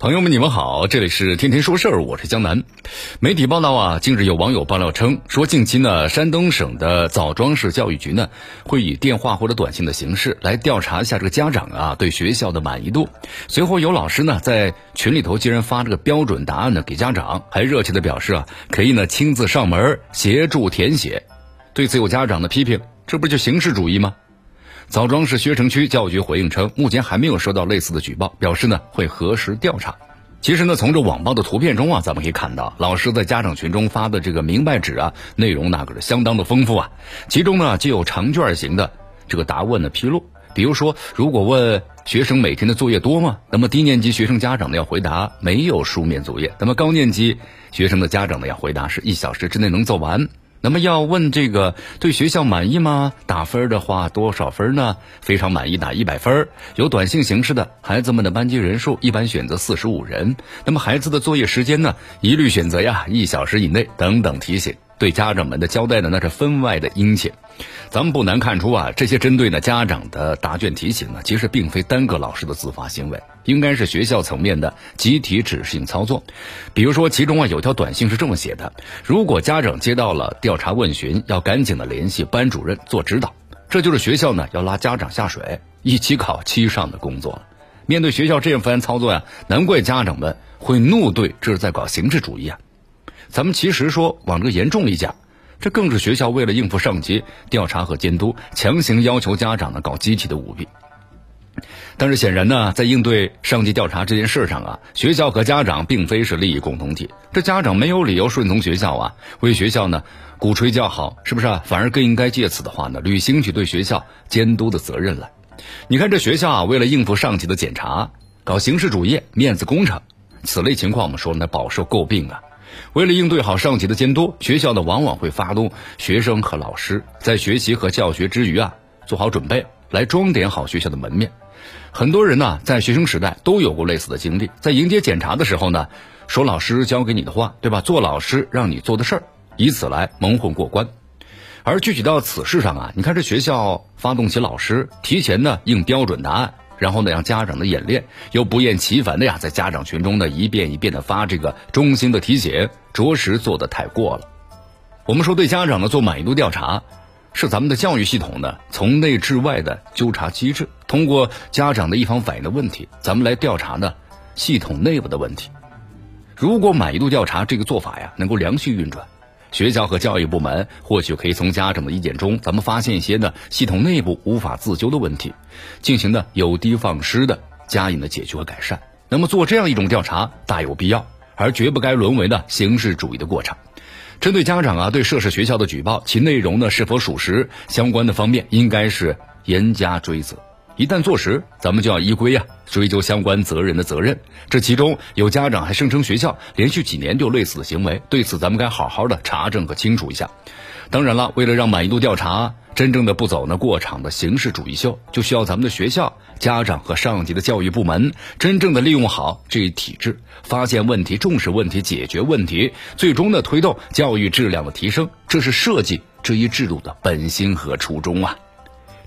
朋友们，你们好，这里是天天说事儿，我是江南。媒体报道啊，近日有网友爆料称，说近期呢，山东省的枣庄市教育局呢，会以电话或者短信的形式来调查一下这个家长啊对学校的满意度。随后有老师呢在群里头竟然发这个标准答案呢给家长，还热切的表示啊可以呢亲自上门协助填写。对此有家长的批评，这不就形式主义吗？枣庄市薛城区教育局回应称，目前还没有收到类似的举报，表示呢会核实调查。其实呢，从这网报的图片中啊，咱们可以看到，老师在家长群中发的这个明白纸啊，内容那可是相当的丰富啊。其中呢，就有长卷型的这个答问的披露，比如说，如果问学生每天的作业多吗？那么低年级学生家长呢要回答没有书面作业，那么高年级学生的家长呢要回答是一小时之内能做完。那么要问这个对学校满意吗？打分的话多少分呢？非常满意打一百分。有短信形式的，孩子们的班级人数一般选择四十五人。那么孩子的作业时间呢？一律选择呀一小时以内等等提醒。对家长们的交代呢，那是分外的殷切。咱们不难看出啊，这些针对呢家长的答卷提醒呢，其实并非单个老师的自发行为，应该是学校层面的集体指示性操作。比如说，其中啊有条短信是这么写的：如果家长接到了调查问询，要赶紧的联系班主任做指导。这就是学校呢要拉家长下水，一起考七上的工作了。面对学校这样番操作呀，难怪家长们会怒怼这是在搞形式主义啊。咱们其实说往这个严重里讲，这更是学校为了应付上级调查和监督，强行要求家长呢搞集体的舞弊。但是显然呢，在应对上级调查这件事上啊，学校和家长并非是利益共同体。这家长没有理由顺从学校啊，为学校呢鼓吹叫好，是不是啊？反而更应该借此的话呢，履行起对学校监督的责任来。你看这学校啊，为了应付上级的检查，搞形式主义、面子工程，此类情况我们说呢，饱受诟病啊。为了应对好上级的监督，学校呢往往会发动学生和老师在学习和教学之余啊，做好准备，来装点好学校的门面。很多人呢在学生时代都有过类似的经历，在迎接检查的时候呢，说老师教给你的话，对吧？做老师让你做的事儿，以此来蒙混过关。而具体到此事上啊，你看这学校发动起老师提前呢应标准答案。然后呢，让家长的演练，又不厌其烦的呀，在家长群中呢一遍一遍的发这个中心的提醒，着实做的太过了。我们说对家长呢做满意度调查，是咱们的教育系统呢从内至外的纠察机制，通过家长的一方反映的问题，咱们来调查呢系统内部的问题。如果满意度调查这个做法呀能够良性运转。学校和教育部门或许可以从家长的意见中，咱们发现一些呢系统内部无法自纠的问题，进行呢有的放矢的加以的解决和改善。那么做这样一种调查大有必要，而绝不该沦为呢形式主义的过程。针对家长啊对涉事学校的举报，其内容呢是否属实，相关的方面应该是严加追责。一旦坐实，咱们就要依规啊追究相关责任的责任。这其中有家长还声称学校连续几年就类似的行为，对此咱们该好好的查证和清楚一下。当然了，为了让满意度调查真正的不走那过场的形式主义秀，就需要咱们的学校、家长和上级的教育部门真正的利用好这一体制，发现问题、重视问题、解决问题，最终的推动教育质量的提升。这是设计这一制度的本心和初衷啊。